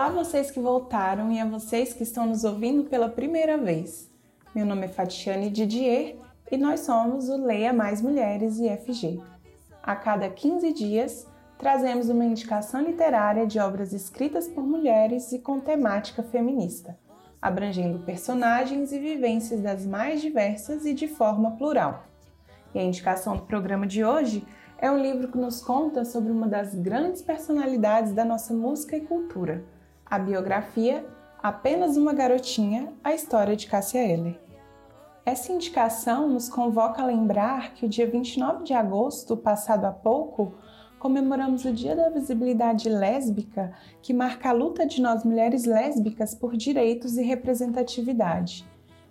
Olá, vocês que voltaram e a vocês que estão nos ouvindo pela primeira vez. Meu nome é Fatiane Didier e nós somos o Leia Mais Mulheres IFG. A cada 15 dias, trazemos uma indicação literária de obras escritas por mulheres e com temática feminista, abrangendo personagens e vivências das mais diversas e de forma plural. E a indicação do programa de hoje é um livro que nos conta sobre uma das grandes personalidades da nossa música e cultura, a biografia Apenas uma Garotinha, a história de Cássia Eller. Essa indicação nos convoca a lembrar que o dia 29 de agosto, passado há pouco, comemoramos o Dia da Visibilidade Lésbica, que marca a luta de nós mulheres lésbicas por direitos e representatividade.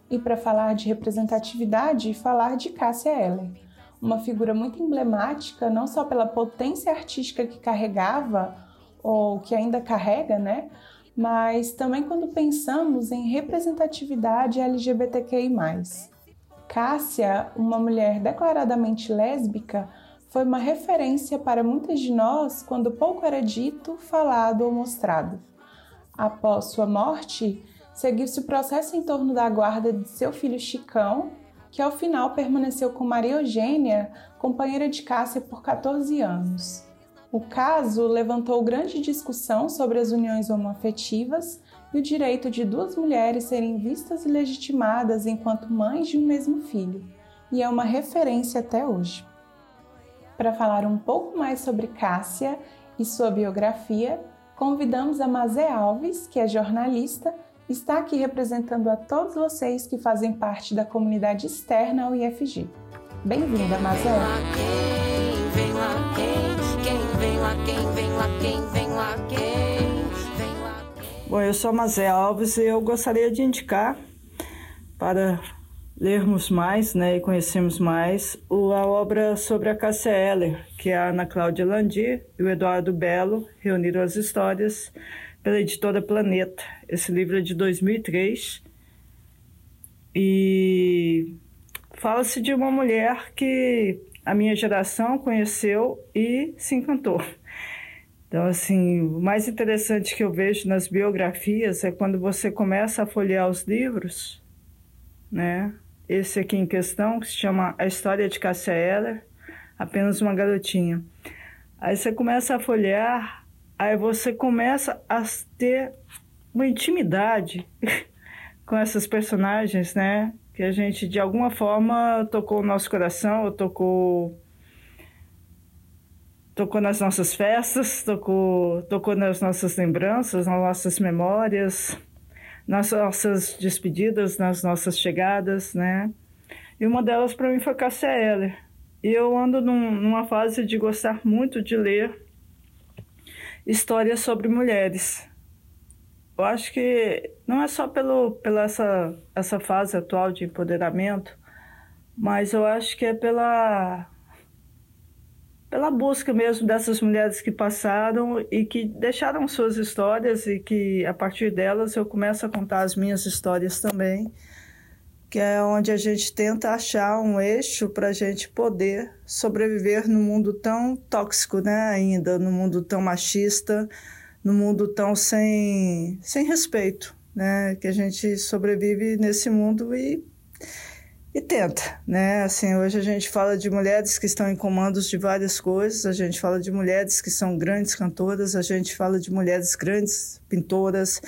E para falar de representatividade, falar de Cássia Eller, uma figura muito emblemática não só pela potência artística que carregava ou que ainda carrega, né, mas também quando pensamos em representatividade LGBTQI. Cássia, uma mulher declaradamente lésbica, foi uma referência para muitas de nós quando pouco era dito, falado ou mostrado. Após sua morte, seguiu-se o processo em torno da guarda de seu filho Chicão, que ao final permaneceu com Maria Eugênia, companheira de Cássia por 14 anos. O caso levantou grande discussão sobre as uniões homoafetivas e o direito de duas mulheres serem vistas e legitimadas enquanto mães de um mesmo filho, e é uma referência até hoje. Para falar um pouco mais sobre Cássia e sua biografia, convidamos a Mazé Alves, que é jornalista, está aqui representando a todos vocês que fazem parte da comunidade externa ao IFG. Bem-vinda, Mazé! Vem lá, quem vem lá, quem vem lá, quem vem lá, quem. Bom, eu sou Mazé Alves e eu gostaria de indicar para lermos mais né, e conhecermos mais a obra sobre a Cássia Eller, que a Ana Cláudia Landi e o Eduardo Belo reuniram as histórias pela editora Planeta. Esse livro é de 2003 e fala-se de uma mulher que a minha geração conheceu e se encantou. Então, assim, o mais interessante que eu vejo nas biografias é quando você começa a folhear os livros, né? Esse aqui em questão, que se chama A História de Cássia Eller, apenas uma garotinha. Aí você começa a folhear, aí você começa a ter uma intimidade com essas personagens, né? Que a gente de alguma forma tocou o nosso coração, ou tocou tocou nas nossas festas, tocou tocou nas nossas lembranças, nas nossas memórias, nas nossas despedidas, nas nossas chegadas, né? E uma delas para mim foi Cássia Eller. E eu ando num, numa fase de gostar muito de ler histórias sobre mulheres. Eu acho que não é só pelo, pela essa, essa fase atual de empoderamento, mas eu acho que é pela, pela busca mesmo dessas mulheres que passaram e que deixaram suas histórias e que a partir delas eu começo a contar as minhas histórias também, que é onde a gente tenta achar um eixo para a gente poder sobreviver no mundo tão tóxico, né, ainda, no mundo tão machista, no mundo tão sem, sem respeito, né? Que a gente sobrevive nesse mundo e, e tenta, né? Assim, hoje a gente fala de mulheres que estão em comandos de várias coisas, a gente fala de mulheres que são grandes cantoras, a gente fala de mulheres grandes pintoras.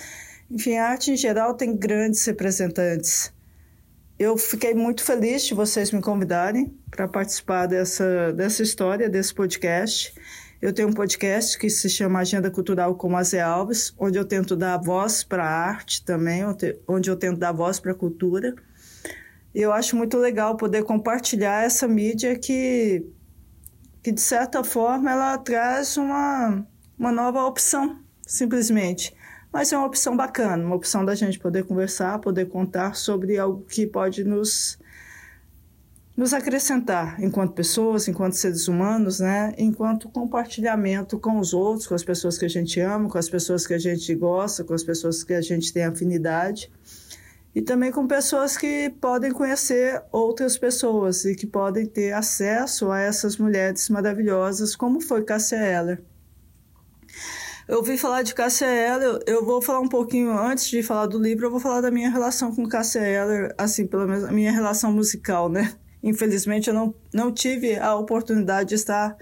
Enfim, a arte em geral tem grandes representantes. Eu fiquei muito feliz de vocês me convidarem para participar dessa, dessa história, desse podcast. Eu tenho um podcast que se chama Agenda Cultural com Azé Alves, onde eu tento dar voz para a arte também, onde eu tento dar voz para a cultura. E eu acho muito legal poder compartilhar essa mídia que, que de certa forma, ela traz uma, uma nova opção, simplesmente. Mas é uma opção bacana, uma opção da gente poder conversar, poder contar sobre algo que pode nos nos acrescentar enquanto pessoas, enquanto seres humanos, né? Enquanto compartilhamento com os outros, com as pessoas que a gente ama, com as pessoas que a gente gosta, com as pessoas que a gente tem afinidade. e também com pessoas que podem conhecer outras pessoas e que podem ter acesso a essas mulheres maravilhosas, como foi Cássia Eller. Eu ouvi falar de Cássia Eller, eu vou falar um pouquinho antes de falar do livro, eu vou falar da minha relação com Cássia Eller, assim, pelo menos a minha relação musical, né? Infelizmente eu não, não tive a oportunidade de estar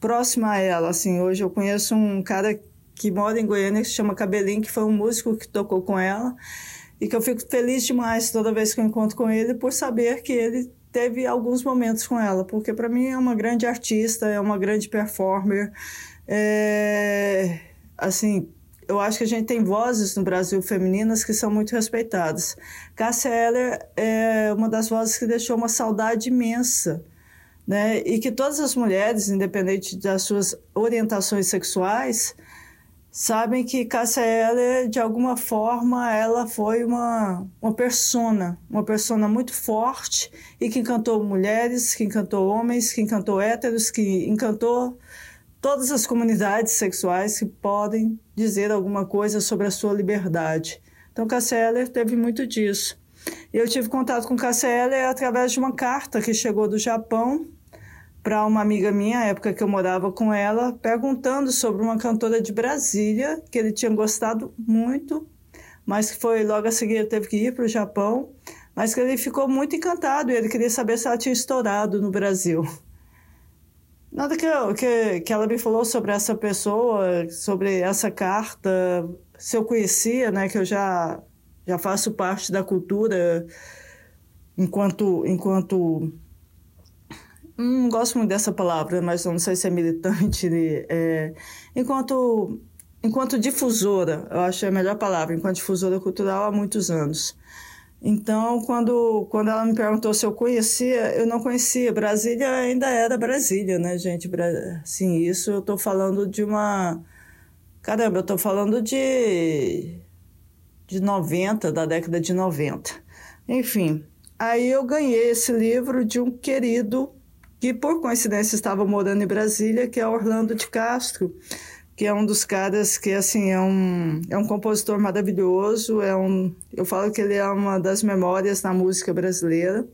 próxima a ela, assim, hoje eu conheço um cara que mora em Goiânia que se chama Cabelinho, que foi um músico que tocou com ela, e que eu fico feliz demais toda vez que eu encontro com ele por saber que ele teve alguns momentos com ela, porque para mim é uma grande artista, é uma grande performer. É, assim, eu acho que a gente tem vozes no Brasil femininas que são muito respeitadas. Cássia Eller é uma das vozes que deixou uma saudade imensa. Né? E que todas as mulheres, independente das suas orientações sexuais, sabem que Cássia Eller, de alguma forma, ela foi uma, uma persona, uma persona muito forte e que encantou mulheres, que encantou homens, que encantou héteros, que encantou todas as comunidades sexuais que podem dizer alguma coisa sobre a sua liberdade. Então, Eller teve muito disso. Eu tive contato com Eller através de uma carta que chegou do Japão para uma amiga minha, na época que eu morava com ela, perguntando sobre uma cantora de Brasília que ele tinha gostado muito, mas que foi logo a seguir teve que ir para o Japão, mas que ele ficou muito encantado e ele queria saber se ela tinha estourado no Brasil. Nada que, que, que ela me falou sobre essa pessoa, sobre essa carta, se eu conhecia, né, que eu já, já faço parte da cultura enquanto, enquanto não gosto muito dessa palavra, mas não sei se é militante. É, enquanto, enquanto difusora, eu acho é a melhor palavra, enquanto difusora cultural há muitos anos. Então, quando, quando ela me perguntou se eu conhecia, eu não conhecia. Brasília ainda era Brasília, né, gente? Sim, isso eu estou falando de uma. Caramba, eu estou falando de. de 90, da década de 90. Enfim, aí eu ganhei esse livro de um querido que por coincidência estava morando em Brasília, que é Orlando de Castro, que é um dos caras que assim é um é um compositor maravilhoso, é um eu falo que ele é uma das memórias na música brasileira.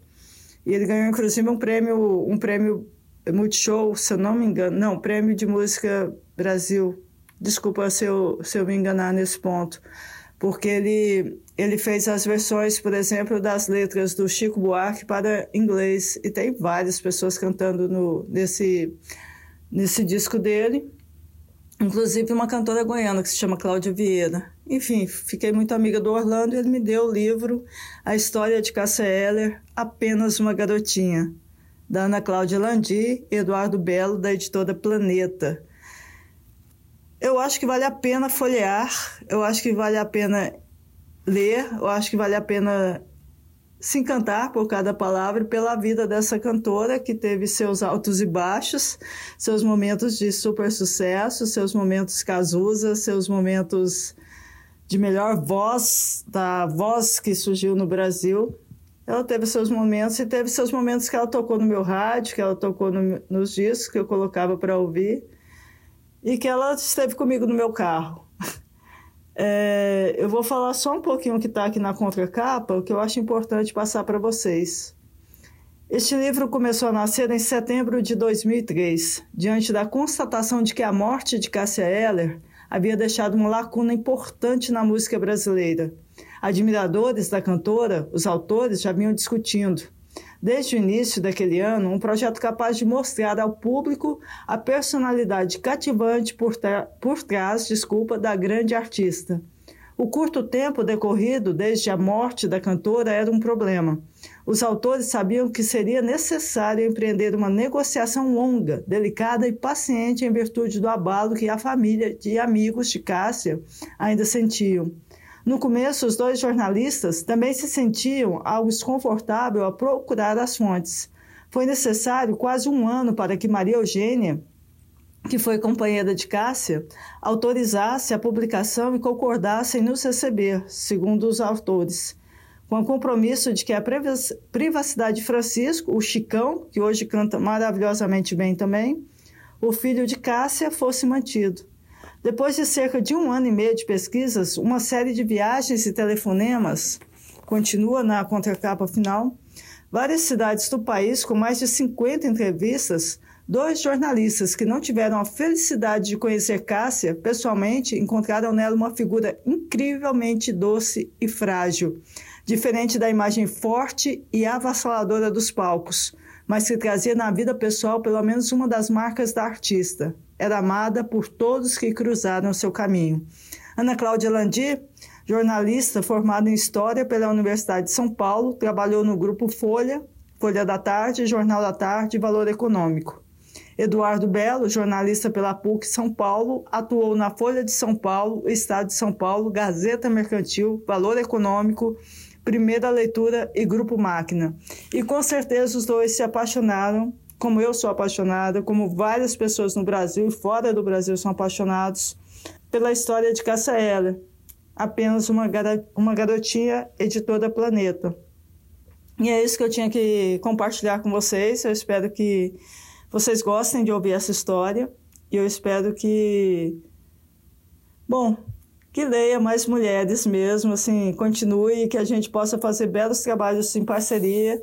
E ele ganhou inclusive um prêmio um prêmio Multishow, se eu não me engano, não, prêmio de música Brasil. Desculpa se eu, se eu me enganar nesse ponto porque ele, ele fez as versões, por exemplo, das letras do Chico Buarque para inglês, e tem várias pessoas cantando no, nesse, nesse disco dele, inclusive uma cantora goiana que se chama Cláudia Vieira. Enfim, fiquei muito amiga do Orlando e ele me deu o livro A História de Cássia Eller, Apenas uma Garotinha, da Ana Cláudia Landi e Eduardo Belo, da editora Planeta. Eu acho que vale a pena folhear, eu acho que vale a pena ler, eu acho que vale a pena se encantar por cada palavra pela vida dessa cantora que teve seus altos e baixos, seus momentos de super sucesso, seus momentos Cazuza, seus momentos de melhor voz, da voz que surgiu no Brasil. Ela teve seus momentos e teve seus momentos que ela tocou no meu rádio, que ela tocou no, nos discos que eu colocava para ouvir e que ela esteve comigo no meu carro. É, eu vou falar só um pouquinho o que está aqui na contracapa, o que eu acho importante passar para vocês. Este livro começou a nascer em setembro de 2003, diante da constatação de que a morte de Cássia Eller havia deixado uma lacuna importante na música brasileira. Admiradores da cantora, os autores já vinham discutindo desde o início daquele ano, um projeto capaz de mostrar ao público a personalidade cativante por, por trás desculpa, da grande artista. O curto tempo decorrido desde a morte da cantora era um problema. Os autores sabiam que seria necessário empreender uma negociação longa, delicada e paciente em virtude do abalo que a família e amigos de Cássia ainda sentiam. No começo, os dois jornalistas também se sentiam algo desconfortável a procurar as fontes. Foi necessário quase um ano para que Maria Eugênia, que foi companheira de Cássia, autorizasse a publicação e concordasse em nos receber, segundo os autores, com o compromisso de que a privacidade de Francisco, o Chicão, que hoje canta maravilhosamente bem também, o filho de Cássia, fosse mantido. Depois de cerca de um ano e meio de pesquisas, uma série de viagens e telefonemas continua na contracapa final. Várias cidades do país, com mais de 50 entrevistas, dois jornalistas que não tiveram a felicidade de conhecer Cássia pessoalmente encontraram nela uma figura incrivelmente doce e frágil, diferente da imagem forte e avassaladora dos palcos, mas que trazia na vida pessoal pelo menos uma das marcas da artista. Era amada por todos que cruzaram seu caminho. Ana Cláudia Landi jornalista formada em História pela Universidade de São Paulo, trabalhou no Grupo Folha, Folha da Tarde, Jornal da Tarde e Valor Econômico. Eduardo Belo, jornalista pela PUC São Paulo, atuou na Folha de São Paulo, Estado de São Paulo, Gazeta Mercantil, Valor Econômico, Primeira Leitura e Grupo Máquina. E com certeza os dois se apaixonaram, como eu sou apaixonada, como várias pessoas no Brasil e fora do Brasil são apaixonados pela história de Cássia Eller, apenas uma, uma garotinha editora Planeta. E é isso que eu tinha que compartilhar com vocês. Eu espero que vocês gostem de ouvir essa história. E eu espero que, bom, que leia mais mulheres mesmo, assim, continue que a gente possa fazer belos trabalhos em parceria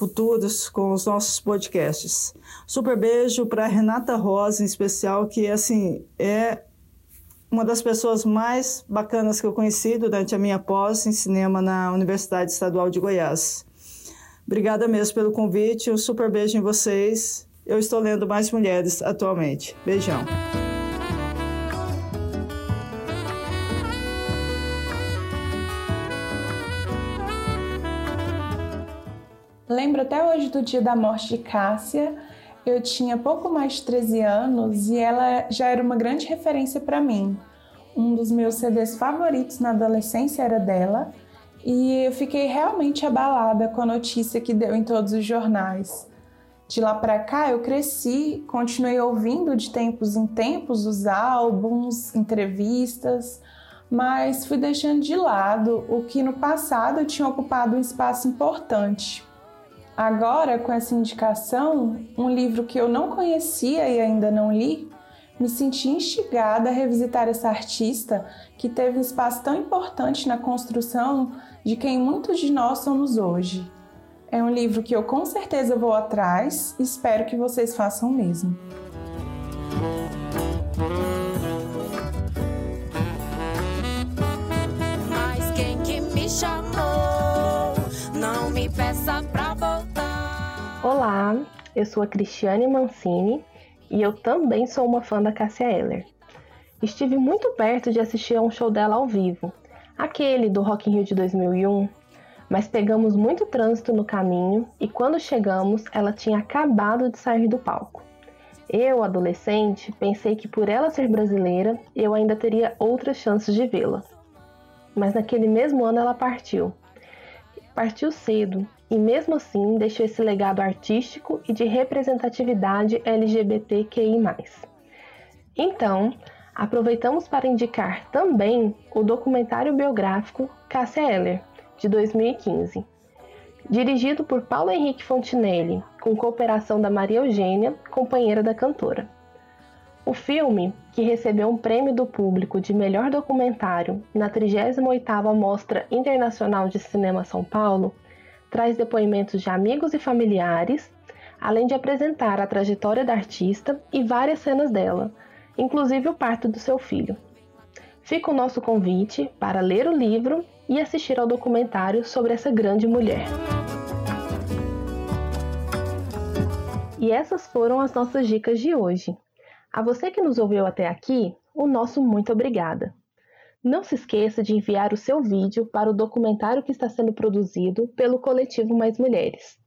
futuros com os nossos podcasts. Super beijo para Renata Rosa, em especial, que, assim, é uma das pessoas mais bacanas que eu conheci durante a minha pós em cinema na Universidade Estadual de Goiás. Obrigada mesmo pelo convite, um super beijo em vocês. Eu estou lendo mais mulheres atualmente. Beijão. Lembro até hoje do dia da morte de Cássia eu tinha pouco mais de 13 anos e ela já era uma grande referência para mim. Um dos meus CDs favoritos na adolescência era dela e eu fiquei realmente abalada com a notícia que deu em todos os jornais. De lá para cá eu cresci, continuei ouvindo de tempos em tempos os álbuns, entrevistas, mas fui deixando de lado o que no passado tinha ocupado um espaço importante Agora, com essa indicação, um livro que eu não conhecia e ainda não li, me senti instigada a revisitar essa artista que teve um espaço tão importante na construção de quem muitos de nós somos hoje. É um livro que eu com certeza vou atrás e espero que vocês façam o mesmo. Olá, eu sou a Cristiane Mancini e eu também sou uma fã da Cássia Eller. Estive muito perto de assistir a um show dela ao vivo, aquele do Rock in Rio de 2001, mas pegamos muito trânsito no caminho e quando chegamos ela tinha acabado de sair do palco. Eu, adolescente, pensei que por ela ser brasileira eu ainda teria outras chances de vê-la. Mas naquele mesmo ano ela partiu. Partiu cedo e mesmo assim deixou esse legado artístico e de representatividade LGBTQI. Então, aproveitamos para indicar também o documentário biográfico Cássia Eller, de 2015. Dirigido por Paulo Henrique Fontinelli, com cooperação da Maria Eugênia, companheira da cantora. O filme, que recebeu um prêmio do público de melhor documentário na 38ª Mostra Internacional de Cinema São Paulo, traz depoimentos de amigos e familiares, além de apresentar a trajetória da artista e várias cenas dela, inclusive o parto do seu filho. Fica o nosso convite para ler o livro e assistir ao documentário sobre essa grande mulher. E essas foram as nossas dicas de hoje. A você que nos ouviu até aqui, o nosso muito obrigada. Não se esqueça de enviar o seu vídeo para o documentário que está sendo produzido pelo coletivo Mais Mulheres.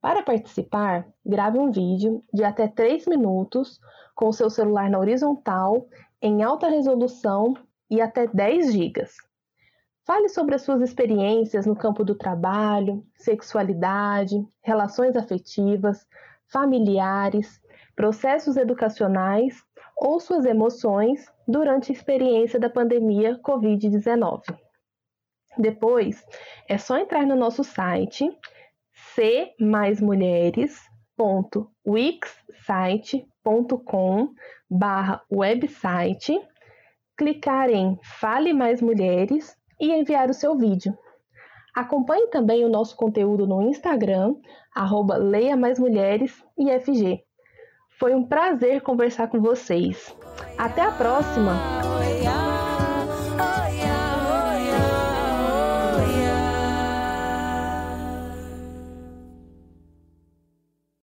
Para participar, grave um vídeo de até 3 minutos com o seu celular na horizontal, em alta resolução e até 10 GB. Fale sobre as suas experiências no campo do trabalho, sexualidade, relações afetivas, familiares, processos educacionais ou suas emoções durante a experiência da pandemia Covid-19. Depois, é só entrar no nosso site cmaismulheres.wixsite.com barra website, clicar em Fale Mais Mulheres e enviar o seu vídeo. Acompanhe também o nosso conteúdo no Instagram, arroba Leia Mais Mulheres e FG. Foi um prazer conversar com vocês. Até a próxima!